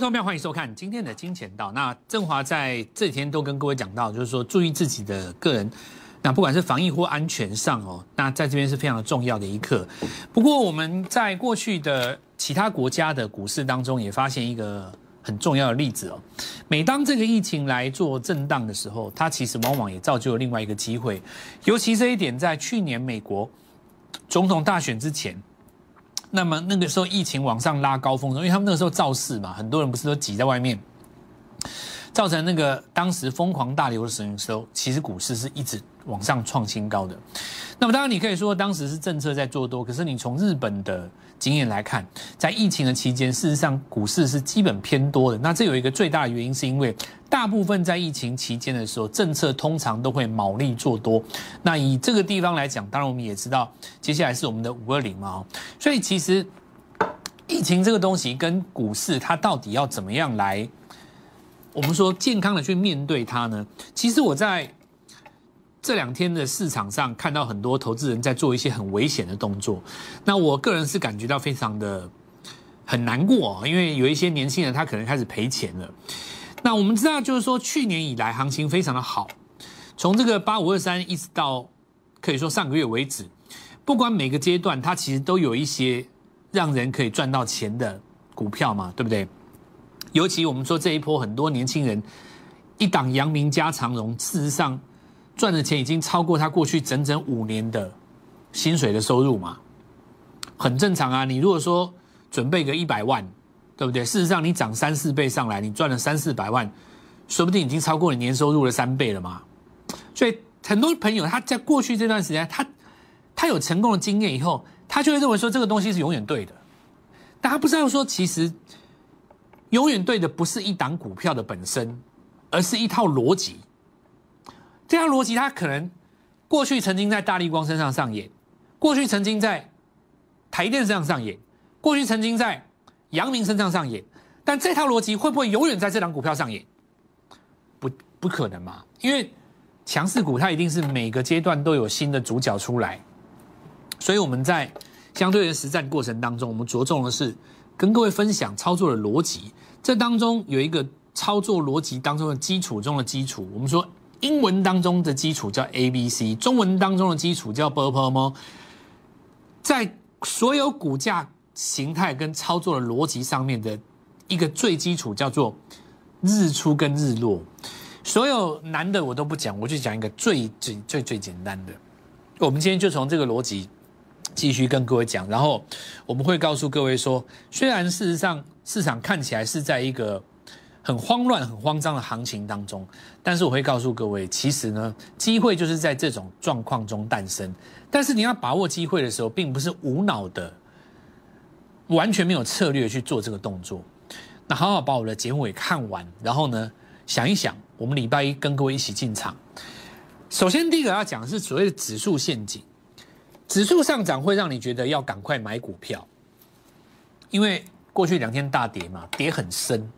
Hello，朋友，欢迎收看今天的金钱道。那振华在这几天都跟各位讲到，就是说注意自己的个人，那不管是防疫或安全上哦，那在这边是非常重要的一课。不过我们在过去的其他国家的股市当中，也发现一个很重要的例子哦。每当这个疫情来做震荡的时候，它其实往往也造就了另外一个机会。尤其这一点，在去年美国总统大选之前。那么那个时候疫情往上拉高峰，因为他们那个时候造势嘛，很多人不是都挤在外面，造成那个当时疯狂大流的时候，其实股市是一直往上创新高的。那么当然你可以说当时是政策在做多，可是你从日本的经验来看，在疫情的期间，事实上股市是基本偏多的。那这有一个最大的原因，是因为大部分在疫情期间的时候，政策通常都会卯力做多。那以这个地方来讲，当然我们也知道，接下来是我们的五二零嘛，所以其实疫情这个东西跟股市它到底要怎么样来，我们说健康的去面对它呢？其实我在。这两天的市场上看到很多投资人在做一些很危险的动作，那我个人是感觉到非常的很难过，因为有一些年轻人他可能开始赔钱了。那我们知道，就是说去年以来行情非常的好，从这个八五二三一直到可以说上个月为止，不管每个阶段，它其实都有一些让人可以赚到钱的股票嘛，对不对？尤其我们说这一波很多年轻人一档阳明加长荣，事实上。赚的钱已经超过他过去整整五年的薪水的收入嘛，很正常啊。你如果说准备个一百万，对不对？事实上你涨三四倍上来，你赚了三四百万，说不定已经超过你年收入的三倍了嘛。所以很多朋友他在过去这段时间，他他有成功的经验以后，他就会认为说这个东西是永远对的。但他不知道说，其实永远对的不是一档股票的本身，而是一套逻辑。这套逻辑，它可能过去曾经在大力光身上上演，过去曾经在台电身上上演，过去曾经在阳明身上上演，但这套逻辑会不会永远在这档股票上演？不，不可能嘛！因为强势股它一定是每个阶段都有新的主角出来，所以我们在相对的实战过程当中，我们着重的是跟各位分享操作的逻辑。这当中有一个操作逻辑当中的基础中的基础，我们说。英文当中的基础叫 A B C，中文当中的基础叫 B P M。在所有股价形态跟操作的逻辑上面的一个最基础叫做日出跟日落。所有难的我都不讲，我就讲一个最最最最简单的。我们今天就从这个逻辑继续跟各位讲，然后我们会告诉各位说，虽然事实上市场看起来是在一个。很慌乱、很慌张的行情当中，但是我会告诉各位，其实呢，机会就是在这种状况中诞生。但是你要把握机会的时候，并不是无脑的、完全没有策略去做这个动作。那好好把我的节目给看完，然后呢，想一想，我们礼拜一跟各位一起进场。首先，第一个要讲的是所谓的指数陷阱。指数上涨会让你觉得要赶快买股票，因为过去两天大跌嘛，跌很深。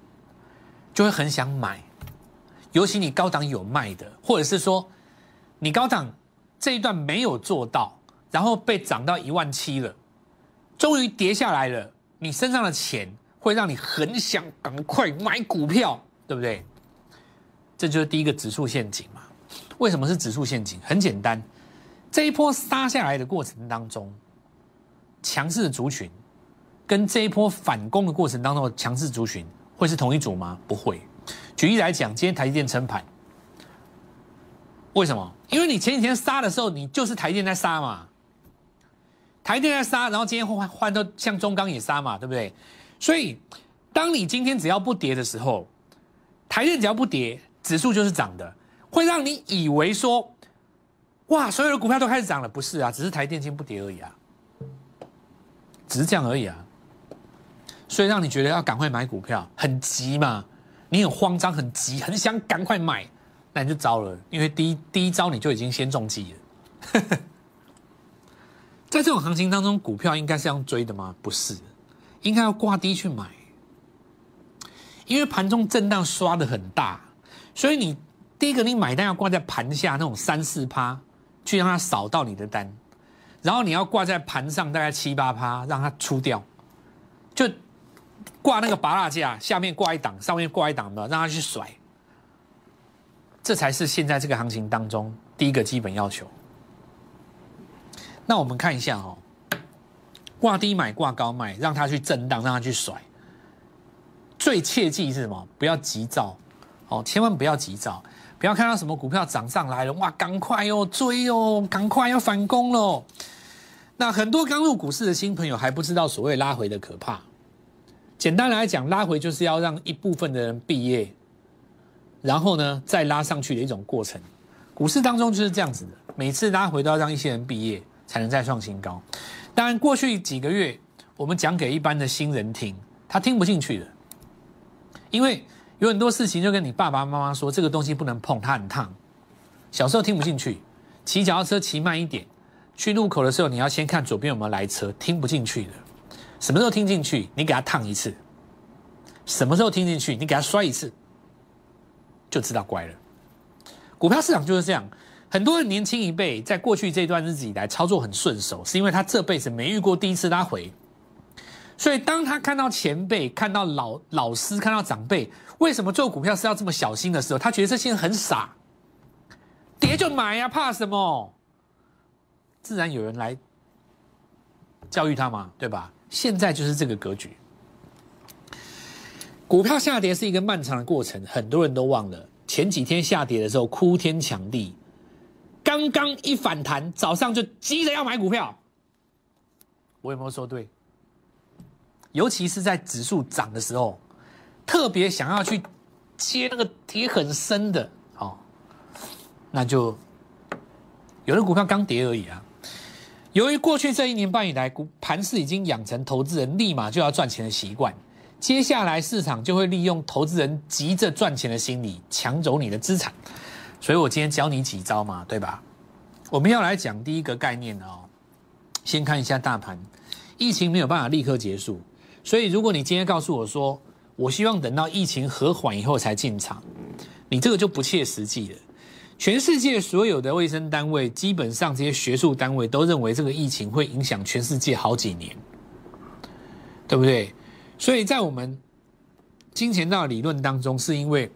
就会很想买，尤其你高档有卖的，或者是说你高档这一段没有做到，然后被涨到一万七了，终于跌下来了，你身上的钱会让你很想赶快买股票，对不对？这就是第一个指数陷阱嘛。为什么是指数陷阱？很简单，这一波杀下来的过程当中，强势的族群跟这一波反攻的过程当中的强势族群。会是同一组吗？不会。举例来讲，今天台积电撑盘，为什么？因为你前几天杀的时候，你就是台积电在杀嘛。台积电在杀，然后今天换换到像中钢也杀嘛，对不对？所以，当你今天只要不跌的时候，台电只要不跌，指数就是涨的，会让你以为说，哇，所有的股票都开始涨了。不是啊，只是台电今不跌而已啊，只是这样而已啊。所以让你觉得要赶快买股票，很急嘛？你很慌张，很急，很想赶快买，那你就糟了，因为第一第一招你就已经先中计了。在这种行情当中，股票应该是要追的吗？不是，应该要挂低去买，因为盘中震荡刷的很大，所以你第一个你买单要挂在盘下那种三四趴，去让它扫到你的单，然后你要挂在盘上大概七八趴，让它出掉，就。挂那个拔蜡架，下面挂一档，上面挂一档的，让他去甩，这才是现在这个行情当中第一个基本要求。那我们看一下哦，挂低买，挂高卖，让它去震荡，让它去甩。最切记是什么？不要急躁，哦，千万不要急躁，不要看到什么股票涨上来了，哇，赶快哦追哦，赶快要反攻喽。那很多刚入股市的新朋友还不知道所谓拉回的可怕。简单来讲，拉回就是要让一部分的人毕业，然后呢再拉上去的一种过程。股市当中就是这样子的，每次拉回都要让一些人毕业，才能再创新高。当然，过去几个月我们讲给一般的新人听，他听不进去的，因为有很多事情就跟你爸爸妈妈说，这个东西不能碰，它很烫。小时候听不进去，骑脚踏车骑慢一点。去路口的时候，你要先看左边有没有来车，听不进去的。什么时候听进去？你给他烫一次。什么时候听进去？你给他摔一次，就知道乖了。股票市场就是这样，很多人年轻一辈在过去这段日子以来操作很顺手，是因为他这辈子没遇过第一次拉回。所以当他看到前辈、看到老老师、看到长辈，为什么做股票是要这么小心的时候，他觉得这些人很傻，跌就买呀，怕什么？自然有人来教育他嘛，对吧？现在就是这个格局。股票下跌是一个漫长的过程，很多人都忘了前几天下跌的时候哭天抢地，刚刚一反弹，早上就急着要买股票。我有没有说对？尤其是在指数涨的时候，特别想要去接那个跌很深的，哦，那就有的股票刚跌而已啊。由于过去这一年半以来，股盘市已经养成投资人立马就要赚钱的习惯，接下来市场就会利用投资人急着赚钱的心理抢走你的资产，所以我今天教你几招嘛，对吧？我们要来讲第一个概念哦，先看一下大盘，疫情没有办法立刻结束，所以如果你今天告诉我说，我希望等到疫情和缓以后才进场，你这个就不切实际了。全世界所有的卫生单位，基本上这些学术单位都认为这个疫情会影响全世界好几年，对不对？所以在我们金钱道理论当中，是因为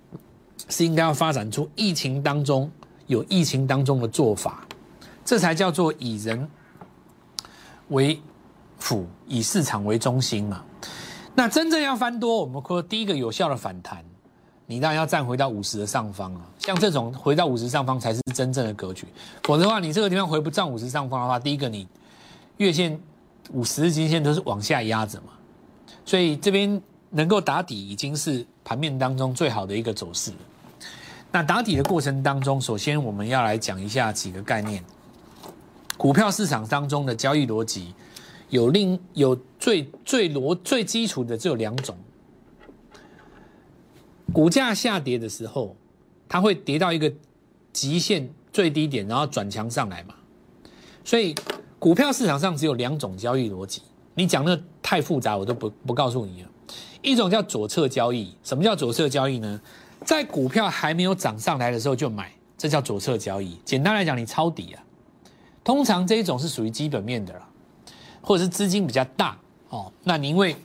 是应该要发展出疫情当中有疫情当中的做法，这才叫做以人为辅，以市场为中心嘛。那真正要翻多，我们说第一个有效的反弹。你当然要站回到五十的上方啊，像这种回到五十上方才是真正的格局，否则的话，你这个地方回不上五十上方的话，第一个你月线、五十日均线都是往下压着嘛，所以这边能够打底已经是盘面当中最好的一个走势。那打底的过程当中，首先我们要来讲一下几个概念，股票市场当中的交易逻辑有另有最最逻最基础的只有两种。股价下跌的时候，它会跌到一个极限最低点，然后转强上来嘛。所以股票市场上只有两种交易逻辑，你讲的太复杂，我都不不告诉你了。一种叫左侧交易，什么叫左侧交易呢？在股票还没有涨上来的时候就买，这叫左侧交易。简单来讲，你抄底啊。通常这一种是属于基本面的啦，或者是资金比较大哦。那你因为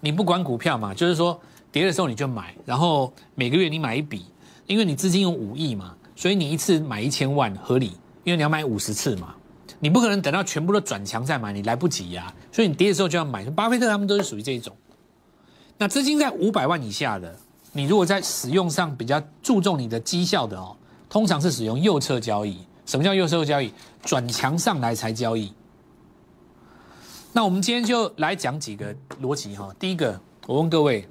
你不管股票嘛，就是说。跌的时候你就买，然后每个月你买一笔，因为你资金有五亿嘛，所以你一次买一千万合理，因为你要买五十次嘛，你不可能等到全部都转强再买，你来不及呀，所以你跌的时候就要买。巴菲特他们都是属于这一种。那资金在五百万以下的，你如果在使用上比较注重你的绩效的哦，通常是使用右侧交易。什么叫右侧交易？转强上来才交易。那我们今天就来讲几个逻辑哈。第一个，我问各位。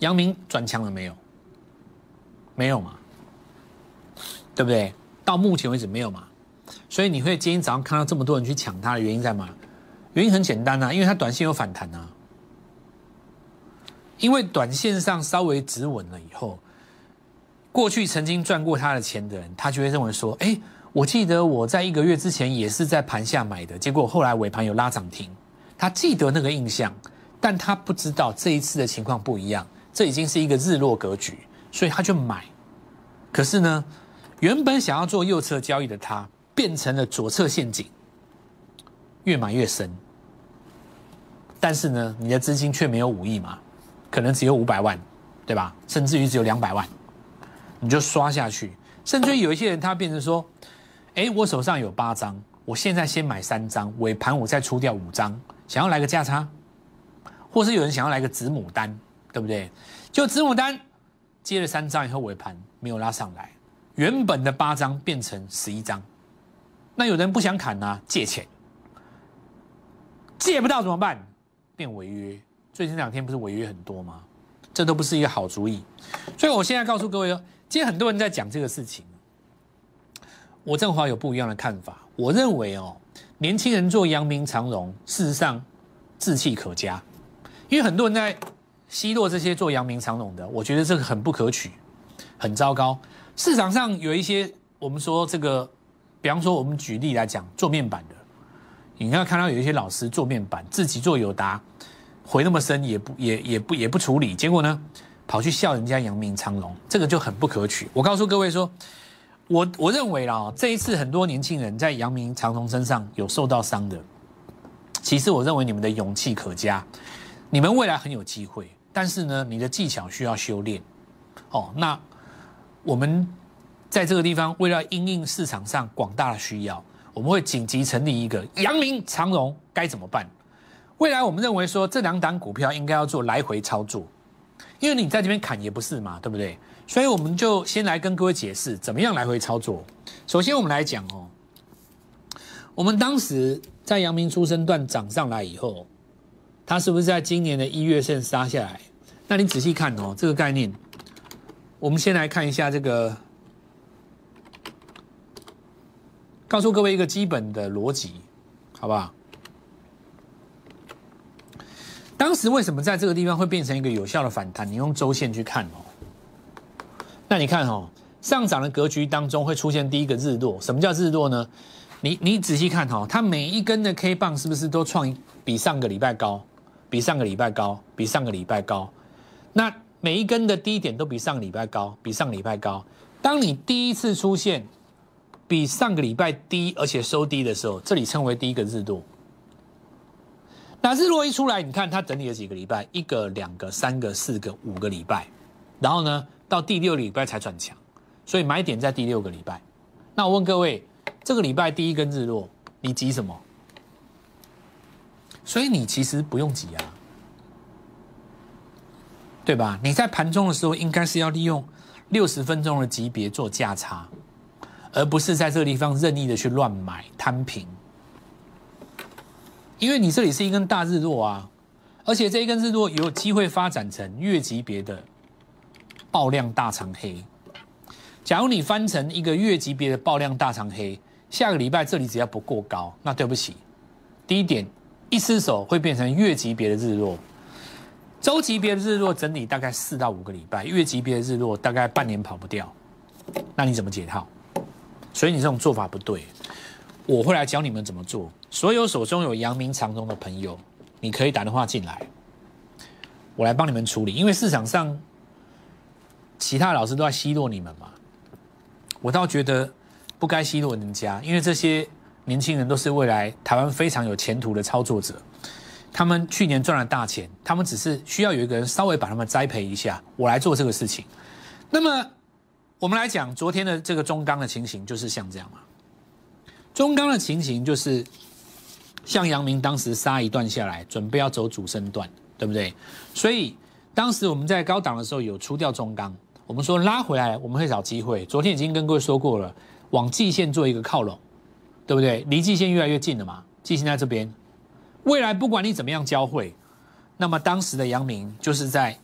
杨明转强了没有？没有嘛，对不对？到目前为止没有嘛，所以你会今天早上看到这么多人去抢它的原因在哪？原因很简单啊，因为它短线有反弹啊。因为短线上稍微止稳了以后，过去曾经赚过他的钱的人，他就会认为说：哎，我记得我在一个月之前也是在盘下买的，结果后来尾盘有拉涨停，他记得那个印象，但他不知道这一次的情况不一样。这已经是一个日落格局，所以他就买。可是呢，原本想要做右侧交易的他，变成了左侧陷阱，越买越深。但是呢，你的资金却没有五亿嘛，可能只有五百万，对吧？甚至于只有两百万，你就刷下去。甚至于有一些人他变成说，哎，我手上有八张，我现在先买三张，尾盘我再出掉五张，想要来个价差，或是有人想要来个子母单，对不对？就子母单接了三张以后，尾盘没有拉上来，原本的八张变成十一张，那有人不想砍呢，借钱。借不到怎么办？变违约。最近两天不是违约很多吗？这都不是一个好主意。所以我现在告诉各位哦，今天很多人在讲这个事情，我正好有不一样的看法。我认为哦，年轻人做阳明长荣，事实上志气可嘉，因为很多人在奚落这些做阳明长荣的，我觉得这个很不可取，很糟糕。市场上有一些我们说这个，比方说我们举例来讲，做面板的。你要看到有一些老师做面板，自己做友达，回那么深也不也也不也不处理，结果呢，跑去笑人家阳明长荣，这个就很不可取。我告诉各位说，我我认为啦，这一次很多年轻人在阳明长隆身上有受到伤的，其实我认为你们的勇气可嘉，你们未来很有机会，但是呢，你的技巧需要修炼。哦，那我们在这个地方为了应应市场上广大的需要。我们会紧急成立一个阳明长荣，该怎么办？未来我们认为说这两档股票应该要做来回操作，因为你在这边砍也不是嘛，对不对？所以我们就先来跟各位解释怎么样来回操作。首先我们来讲哦，我们当时在阳明出生段涨上来以后，它是不是在今年的一月线杀下来？那你仔细看哦，这个概念，我们先来看一下这个。告诉各位一个基本的逻辑，好不好？当时为什么在这个地方会变成一个有效的反弹？你用周线去看哦。那你看哦，上涨的格局当中会出现第一个日落。什么叫日落呢？你你仔细看哈，它每一根的 K 棒是不是都创比上个礼拜高？比上个礼拜高？比上个礼拜高？那每一根的低点都比上个礼拜高？比上个礼拜高？当你第一次出现。比上个礼拜低，而且收低的时候，这里称为第一个日落。那日落一出来，你看它整理了几个礼拜，一个、两个、三个、四个、五个礼拜，然后呢，到第六礼拜才转强，所以买点在第六个礼拜。那我问各位，这个礼拜第一根日落，你急什么？所以你其实不用急啊，对吧？你在盘中的时候，应该是要利用六十分钟的级别做价差。而不是在这个地方任意的去乱买摊平，因为你这里是一根大日落啊，而且这一根日落有机会发展成月级别的爆量大长黑。假如你翻成一个月级别的爆量大长黑，下个礼拜这里只要不过高，那对不起，第一点一失手会变成月级别的日落，周级别的日落整理大概四到五个礼拜，月级别的日落大概半年跑不掉，那你怎么解套？所以你这种做法不对，我会来教你们怎么做。所有手中有阳明长中的朋友，你可以打电话进来，我来帮你们处理。因为市场上其他老师都在奚落你们嘛，我倒觉得不该奚落人家，因为这些年轻人都是未来台湾非常有前途的操作者，他们去年赚了大钱，他们只是需要有一个人稍微把他们栽培一下，我来做这个事情。那么。我们来讲昨天的这个中钢的情形，就是像这样嘛。中钢的情形就是像阳明当时杀一段下来，准备要走主升段，对不对？所以当时我们在高档的时候有出掉中钢，我们说拉回来我们会找机会。昨天已经跟各位说过了，往季线做一个靠拢，对不对？离季线越来越近了嘛，季线在这边，未来不管你怎么样交汇，那么当时的阳明就是在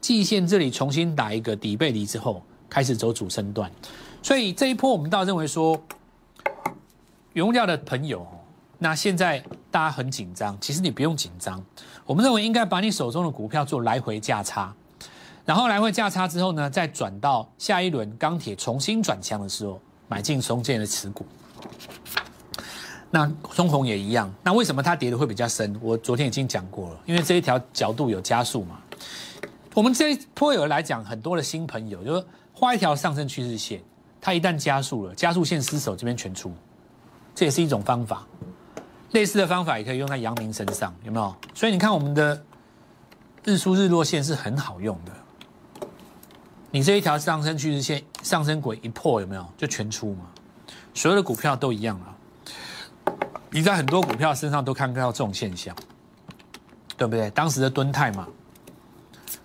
季线这里重新打一个底背离之后。开始走主升段，所以这一波我们倒认为说，原料的朋友，那现在大家很紧张，其实你不用紧张。我们认为应该把你手中的股票做来回价差，然后来回价差之后呢，再转到下一轮钢铁重新转强的时候，买进松建的持股。那中红也一样。那为什么它跌的会比较深？我昨天已经讲过了，因为这一条角度有加速嘛。我们这一波有来讲很多的新朋友，就说。画一条上升趋势线，它一旦加速了，加速线失守，这边全出，这也是一种方法。类似的方法也可以用在阳明身上，有没有？所以你看我们的日出日落线是很好用的。你这一条上升趋势线上升轨一破，有没有就全出嘛？所有的股票都一样啊。你在很多股票身上都看到这种现象，对不对？当时的敦泰嘛，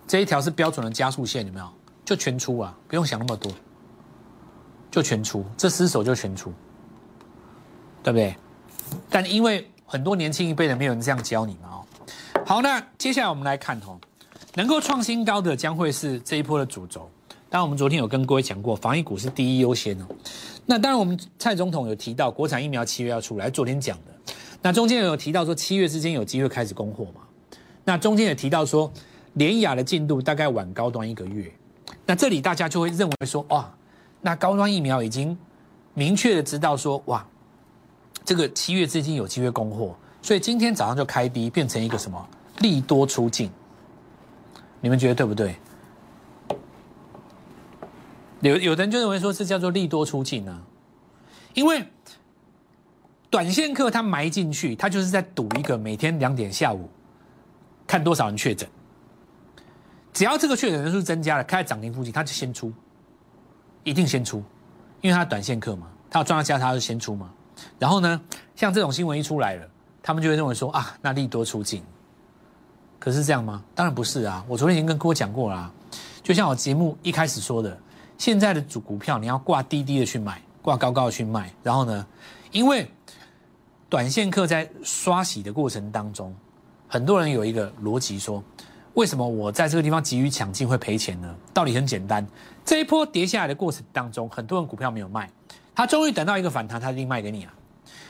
这一条是标准的加速线，有没有？就全出啊，不用想那么多，就全出，这失手就全出，对不对？但因为很多年轻一辈的没有人这样教你嘛哦。好，那接下来我们来看哦，能够创新高的将会是这一波的主轴。当然，我们昨天有跟各位讲过，防疫股是第一优先哦。那当然，我们蔡总统有提到国产疫苗七月要出来，昨天讲的。那中间有提到说七月之间有机会开始供货嘛？那中间也提到说联雅的进度大概晚高端一个月。那这里大家就会认为说，哇，那高端疫苗已经明确的知道说，哇。这个七月之间有机会供货，所以今天早上就开低，变成一个什么利多出尽？你们觉得对不对？有有的人就认为说是叫做利多出尽呢，因为短线客他埋进去，他就是在赌一个每天两点下午看多少人确诊，只要这个确诊人数增加了，开在涨停附近，他就先出，一定先出，因为他短线客嘛，他要赚到价，他就先出嘛。然后呢，像这种新闻一出来了，他们就会认为说啊，那利多出尽。可是这样吗？当然不是啊！我昨天已经跟各位讲过了，就像我节目一开始说的，现在的主股票你要挂低低的去买，挂高高的去卖。然后呢，因为短线客在刷洗的过程当中，很多人有一个逻辑说，为什么我在这个地方急于抢进会赔钱呢？道理很简单，这一波跌下来的过程当中，很多人股票没有卖。他终于等到一个反弹，他一定卖给你啊！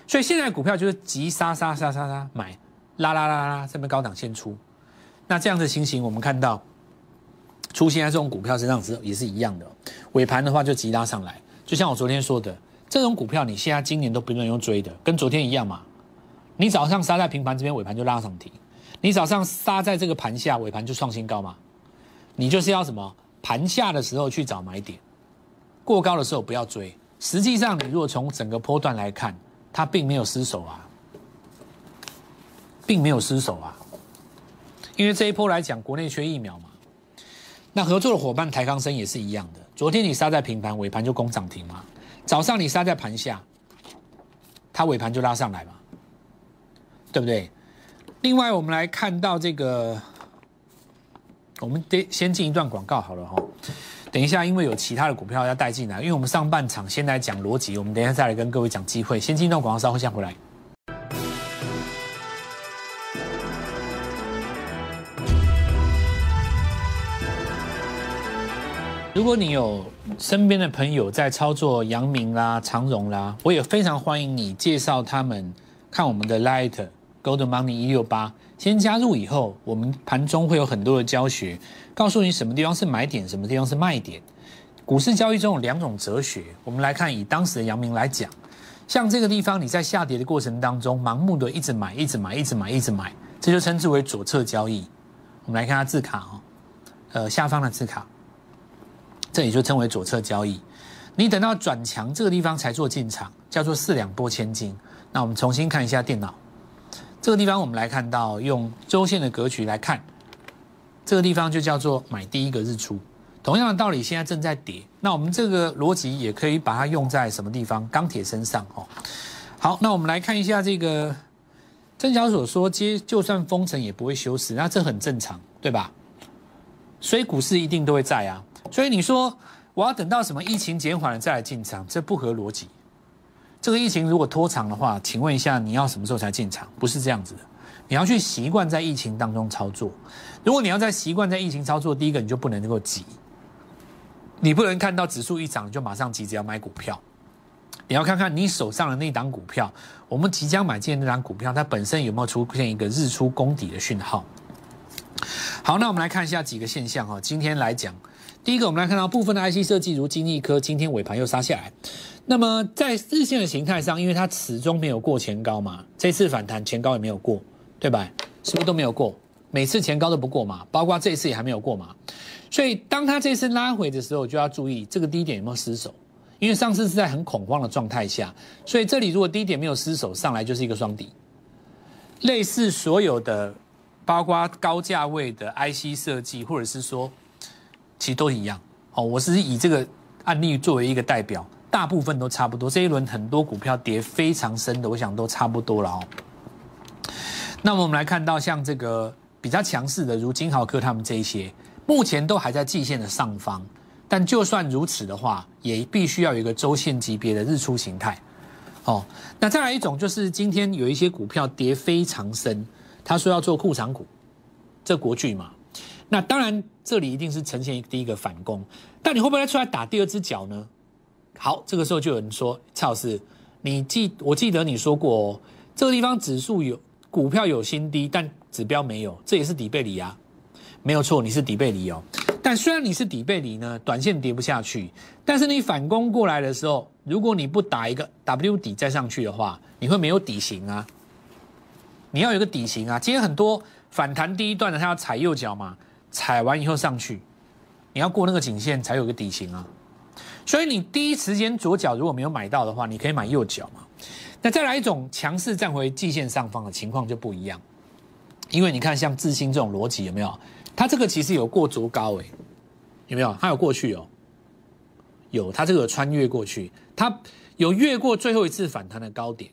所以现在股票就是急杀杀杀杀杀买，拉拉拉拉这边高档先出。那这样的情形，我们看到出现在这种股票身上时也是一样的。尾盘的话就急拉上来，就像我昨天说的，这种股票你现在今年都不能用追的，跟昨天一样嘛。你早上杀在平盘这边，尾盘就拉上停；你早上杀在这个盘下，尾盘就创新高嘛。你就是要什么盘下的时候去找买点，过高的时候不要追。实际上，你如果从整个波段来看，它并没有失手啊，并没有失手啊，因为这一波来讲，国内缺疫苗嘛，那合作的伙伴台康生也是一样的。昨天你杀在平盘，尾盘就攻涨停嘛；早上你杀在盘下，它尾盘就拉上来嘛，对不对？另外，我们来看到这个，我们得先进一段广告好了哈。等一下，因为有其他的股票要带进来，因为我们上半场先来讲逻辑，我们等一下再来跟各位讲机会。先进一段广告，稍后先回来。如果你有身边的朋友在操作阳明啦、长荣啦，我也非常欢迎你介绍他们看我们的 Light Gold Money 一六八。先加入以后，我们盘中会有很多的教学。告诉你什么地方是买点，什么地方是卖点。股市交易中有两种哲学，我们来看以当时的阳明来讲，像这个地方你在下跌的过程当中，盲目的一直买，一直买，一直买，一直买，这就称之为左侧交易。我们来看下字卡哦，呃下方的字卡，这里就称为左侧交易。你等到转强这个地方才做进场，叫做四两拨千斤。那我们重新看一下电脑，这个地方我们来看到用周线的格局来看。这个地方就叫做买第一个日出，同样的道理，现在正在跌。那我们这个逻辑也可以把它用在什么地方？钢铁身上哦。好，那我们来看一下这个曾小所说，接就算封城也不会休市，那这很正常，对吧？所以股市一定都会在啊。所以你说我要等到什么疫情减缓了再来进场，这不合逻辑。这个疫情如果拖长的话，请问一下，你要什么时候才进场？不是这样子的。你要去习惯在疫情当中操作。如果你要在习惯在疫情操作，第一个你就不能够急，你不能看到指数一涨你就马上急着要买股票。你要看看你手上的那档股票，我们即将买进的那档股票，它本身有没有出现一个日出攻底的讯号？好，那我们来看一下几个现象哈。今天来讲，第一个我们来看到部分的 IC 设计，如金立科，今天尾盘又杀下来。那么在日线的形态上，因为它始终没有过前高嘛，这次反弹前高也没有过。对吧？是不是都没有过？每次前高都不过嘛，包括这一次也还没有过嘛。所以当它这次拉回的时候，就要注意这个低点有没有失守。因为上次是在很恐慌的状态下，所以这里如果低点没有失守，上来就是一个双底。类似所有的，包括高价位的 IC 设计，或者是说，其实都一样。哦，我是以这个案例作为一个代表，大部分都差不多。这一轮很多股票跌非常深的，我想都差不多了哦。那么我们来看到像这个比较强势的，如金豪科他们这一些，目前都还在季线的上方。但就算如此的话，也必须要有一个周线级别的日出形态。哦，那再来一种就是今天有一些股票跌非常深，他说要做库藏股，这国巨嘛。那当然这里一定是呈现第一个反攻，但你会不会出来打第二只脚呢？好，这个时候就有人说蔡老师，你记我记得你说过哦，这个地方指数有股票有新低，但指标没有，这也是底背离啊，没有错，你是底背离哦。但虽然你是底背离呢，短线跌不下去，但是你反攻过来的时候，如果你不打一个 W 底再上去的话，你会没有底型啊。你要有个底型啊。今天很多反弹第一段的，它要踩右脚嘛，踩完以后上去，你要过那个颈线才有个底型啊。所以你第一时间左脚如果没有买到的话，你可以买右脚嘛。那再来一种强势站回季线上方的情况就不一样，因为你看像智新这种逻辑有没有？它这个其实有过足高诶，有没有？它有过去哦，有，它这个穿越过去，它有越过最后一次反弹的高点，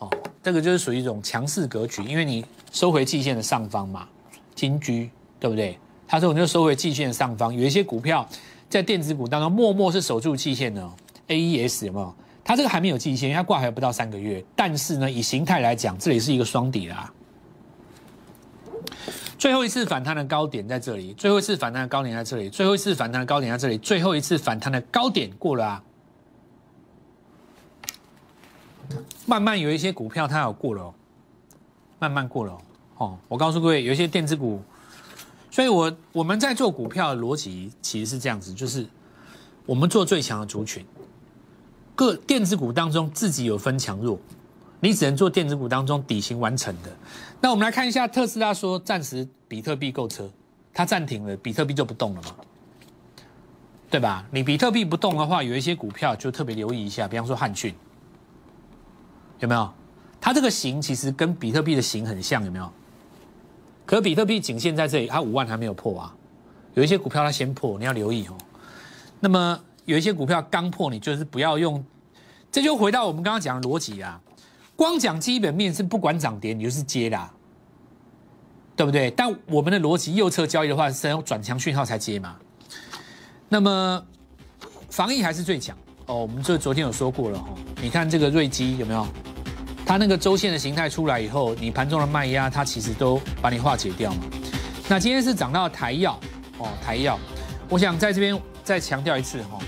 哦，这个就是属于一种强势格局，因为你收回季线的上方嘛，金居对不对？它这种就收回季线上方，有一些股票在电子股当中默默是守住季线的，A E S 有没有？它这个还没有季线，因为它挂还不到三个月，但是呢，以形态来讲，这里是一个双底啦。最后一次反弹的高点在这里，最后一次反弹的高点在这里，最后一次反弹的高点在这里，最后一次反弹的高点过了啊！慢慢有一些股票它有过了，慢慢过了哦。哦我告诉各位，有一些电子股，所以我我们在做股票的逻辑其实是这样子，就是我们做最强的族群，各电子股当中自己有分强弱。你只能做电子股当中底型完成的。那我们来看一下特斯拉说暂时比特币购车，它暂停了，比特币就不动了嘛？对吧？你比特币不动的话，有一些股票就特别留意一下，比方说汉讯，有没有？它这个型其实跟比特币的型很像，有没有？可比特币仅限在这里，它五万还没有破啊。有一些股票它先破，你要留意哦。那么有一些股票刚破，你就是不要用。这就回到我们刚刚讲的逻辑啊。光讲基本面是不管涨跌，你就是接啦，对不对？但我们的逻辑右侧交易的话是要转强讯号才接嘛。那么防疫还是最强哦。我们这昨天有说过了哈，你看这个瑞基有没有？它那个周线的形态出来以后，你盘中的卖压它其实都把你化解掉嘛。那今天是涨到台药哦，台药，我想在这边再强调一次哈，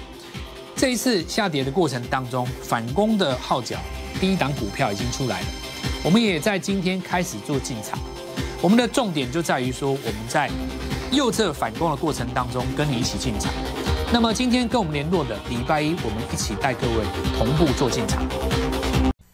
这一次下跌的过程当中，反攻的号角。第一档股票已经出来了，我们也在今天开始做进场。我们的重点就在于说，我们在右侧反攻的过程当中跟你一起进场。那么今天跟我们联络的礼拜一，我们一起带各位同步做进场。